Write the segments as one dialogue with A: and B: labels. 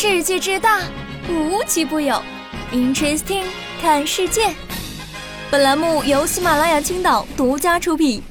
A: 世界之大，无奇不有。Interesting，看世界。本栏目由喜马拉雅青岛独家出品。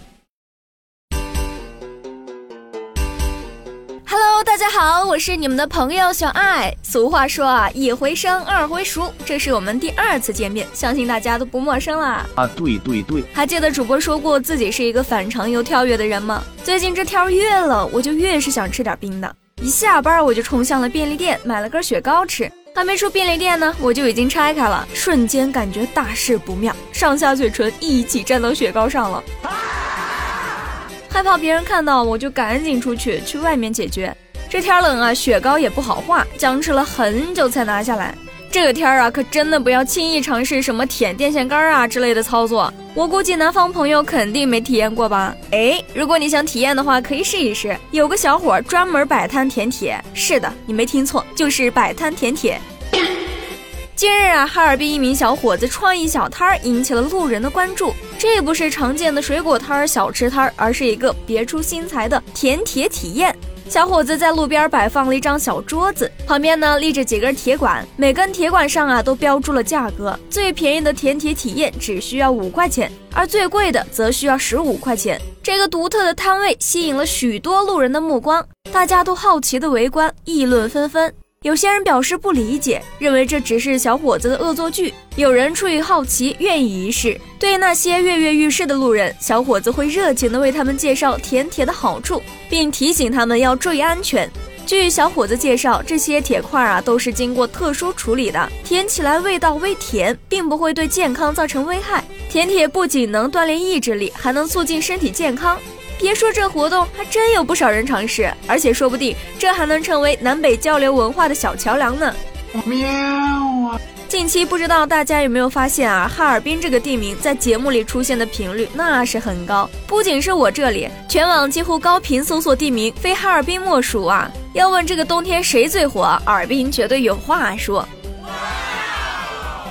A: Hello，大家好，我是你们的朋友小爱。俗话说啊，一回生，二回熟，这是我们第二次见面，相信大家都不陌生啦。
B: 啊，对对对，
A: 还记得主播说过自己是一个反常又跳跃的人吗？最近这天越冷，我就越是想吃点冰的。一下班我就冲向了便利店，买了根雪糕吃。还没出便利店呢，我就已经拆开了，瞬间感觉大事不妙，上下嘴唇一起粘到雪糕上了。害怕别人看到，我就赶紧出去去外面解决。这天冷啊，雪糕也不好化，僵持了很久才拿下来。这个天儿啊，可真的不要轻易尝试什么舔电线杆啊之类的操作。我估计南方朋友肯定没体验过吧？哎，如果你想体验的话，可以试一试。有个小伙专门摆摊舔铁，是的，你没听错，就是摆摊舔铁。近日啊，哈尔滨一名小伙子创意小摊儿引起了路人的关注。这不是常见的水果摊儿、小吃摊儿，而是一个别出心裁的舔铁体验。小伙子在路边摆放了一张小桌子，旁边呢立着几根铁管，每根铁管上啊都标注了价格。最便宜的舔铁体验只需要五块钱，而最贵的则需要十五块钱。这个独特的摊位吸引了许多路人的目光，大家都好奇的围观，议论纷纷。有些人表示不理解，认为这只是小伙子的恶作剧；有人出于好奇，愿意一试。对那些跃跃欲试的路人，小伙子会热情地为他们介绍舔铁的好处，并提醒他们要注意安全。据小伙子介绍，这些铁块啊都是经过特殊处理的，舔起来味道微甜，并不会对健康造成危害。舔铁不仅能锻炼意志力，还能促进身体健康。别说这活动还真有不少人尝试，而且说不定这还能成为南北交流文化的小桥梁呢。喵啊！近期不知道大家有没有发现啊，哈尔滨这个地名在节目里出现的频率那是很高，不仅是我这里，全网几乎高频搜索地名，非哈尔滨莫属啊。要问这个冬天谁最火，哈尔滨绝对有话说。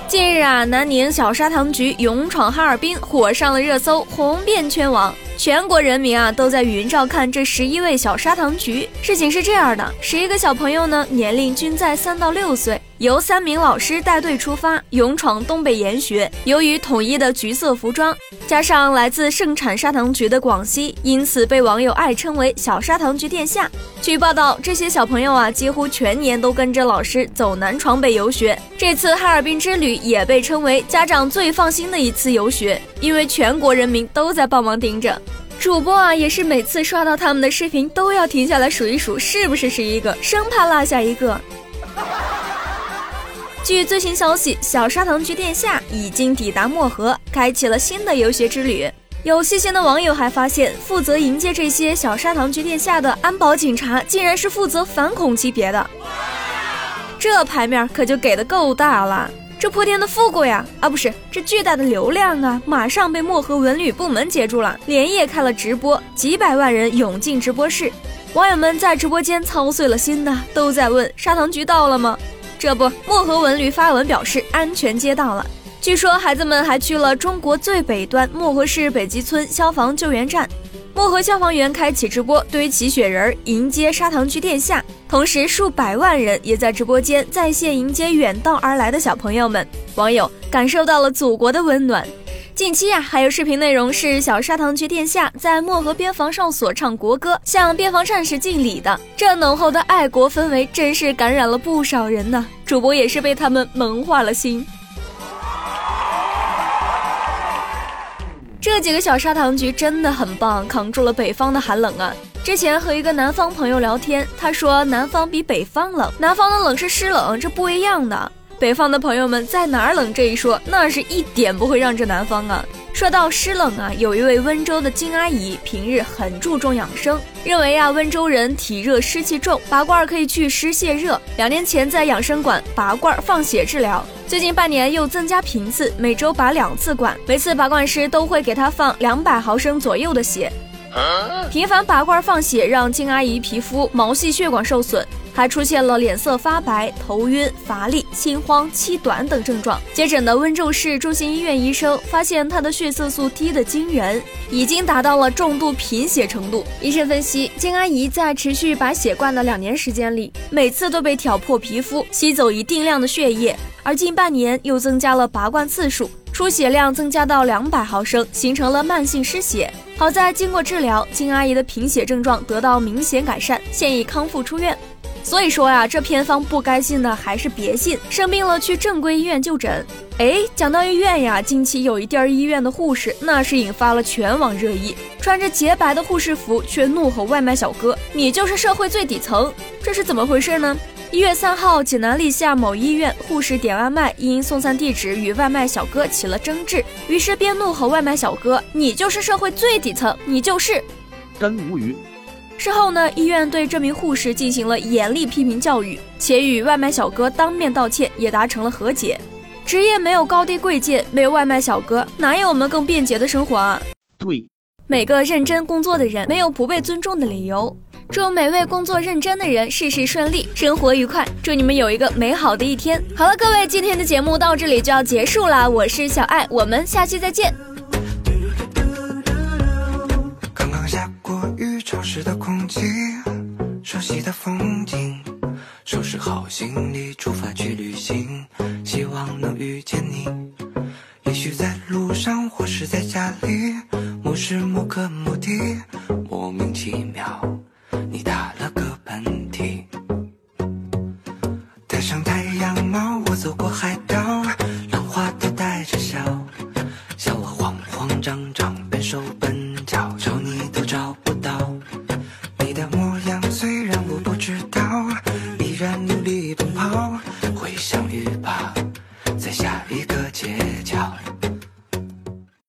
A: 近日啊，南宁小砂糖橘勇闯哈尔滨，火上了热搜，红遍全网。全国人民啊都在云照看这十一位小砂糖橘。事情是这样的，十一个小朋友呢，年龄均在三到六岁，由三名老师带队出发，勇闯东北研学。由于统一的橘色服装，加上来自盛产砂糖橘的广西，因此被网友爱称为“小砂糖橘殿下”。据报道，这些小朋友啊，几乎全年都跟着老师走南闯北游学。这次哈尔滨之旅也被称为家长最放心的一次游学，因为全国人民都在帮忙盯着。主播啊，也是每次刷到他们的视频，都要停下来数一数是不是十一个，生怕落下一个。据最新消息，小砂糖橘殿下已经抵达漠河，开启了新的游学之旅。有细心的网友还发现，负责迎接这些小砂糖橘殿下的安保警察，竟然是负责反恐级别的，这牌面可就给的够大了。这破天的富贵呀，啊不是，这巨大的流量啊，马上被漠河文旅部门截住了，连夜开了直播，几百万人涌进直播室，网友们在直播间操碎了心呐，都在问砂糖橘到了吗？这不，漠河文旅发文表示安全接到了。据说孩子们还去了中国最北端漠河市北极村消防救援站。漠河消防员开启直播，堆起雪人迎接砂糖橘殿下，同时数百万人也在直播间在线迎接远道而来的小朋友们。网友感受到了祖国的温暖。近期啊，还有视频内容是小砂糖橘殿下在漠河边防哨所唱国歌，向边防战士敬礼的。这浓厚的爱国氛围真是感染了不少人呢。主播也是被他们萌化了心。这几个小砂糖橘真的很棒，扛住了北方的寒冷啊！之前和一个南方朋友聊天，他说南方比北方冷，南方的冷是湿冷，这不一样的。北方的朋友们在哪儿冷这一说，那是一点不会让着南方啊。说到湿冷啊，有一位温州的金阿姨，平日很注重养生，认为啊温州人体热湿气重，拔罐可以祛湿泄热。两年前在养生馆拔罐放血治疗。最近半年又增加频次，每周拔两次管，每次拔罐时都会给她放两百毫升左右的血。频繁拔罐放血让金阿姨皮肤毛细血管受损，还出现了脸色发白、头晕、乏力、心慌、气短等症状。接诊的温州市中心医院医生发现他的血色素低得惊人，已经达到了重度贫血程度。医生分析，金阿姨在持续把血灌的两年时间里，每次都被挑破皮肤，吸走一定量的血液，而近半年又增加了拔罐次数。出血量增加到两百毫升，形成了慢性失血。好在经过治疗，金阿姨的贫血症状得到明显改善，现已康复出院。所以说呀，这偏方不该信的还是别信，生病了去正规医院就诊。哎，讲到医院呀，近期有一地儿医院的护士那是引发了全网热议，穿着洁白的护士服却怒吼外卖小哥：“你就是社会最底层！”这是怎么回事呢？一月三号，济南历下某医院护士点外卖，因送餐地址与外卖小哥起了争执，于是便怒吼外卖小哥：“你就是社会最底层，你就是！”
B: 真无语。
A: 事后呢，医院对这名护士进行了严厉批评教育，且与外卖小哥当面道歉，也达成了和解。职业没有高低贵贱，没有外卖小哥，哪有我们更便捷的生活啊？
B: 对，
A: 每个认真工作的人没有不被尊重的理由。祝每位工作认真的人事事顺利，生活愉快。祝你们有一个美好的一天。好了，各位，今天的节目到这里就要结束啦。我是小爱，我们下期再见。湿的空气，熟悉的风景，收拾好行李，出发去旅行，希望能遇见你。也许在路上，或是在家里，某时某刻某地，莫名其妙。你打了个喷嚏，戴上太阳帽，我走过海岛，浪花都带着笑，笑我慌慌张张，笨手笨脚，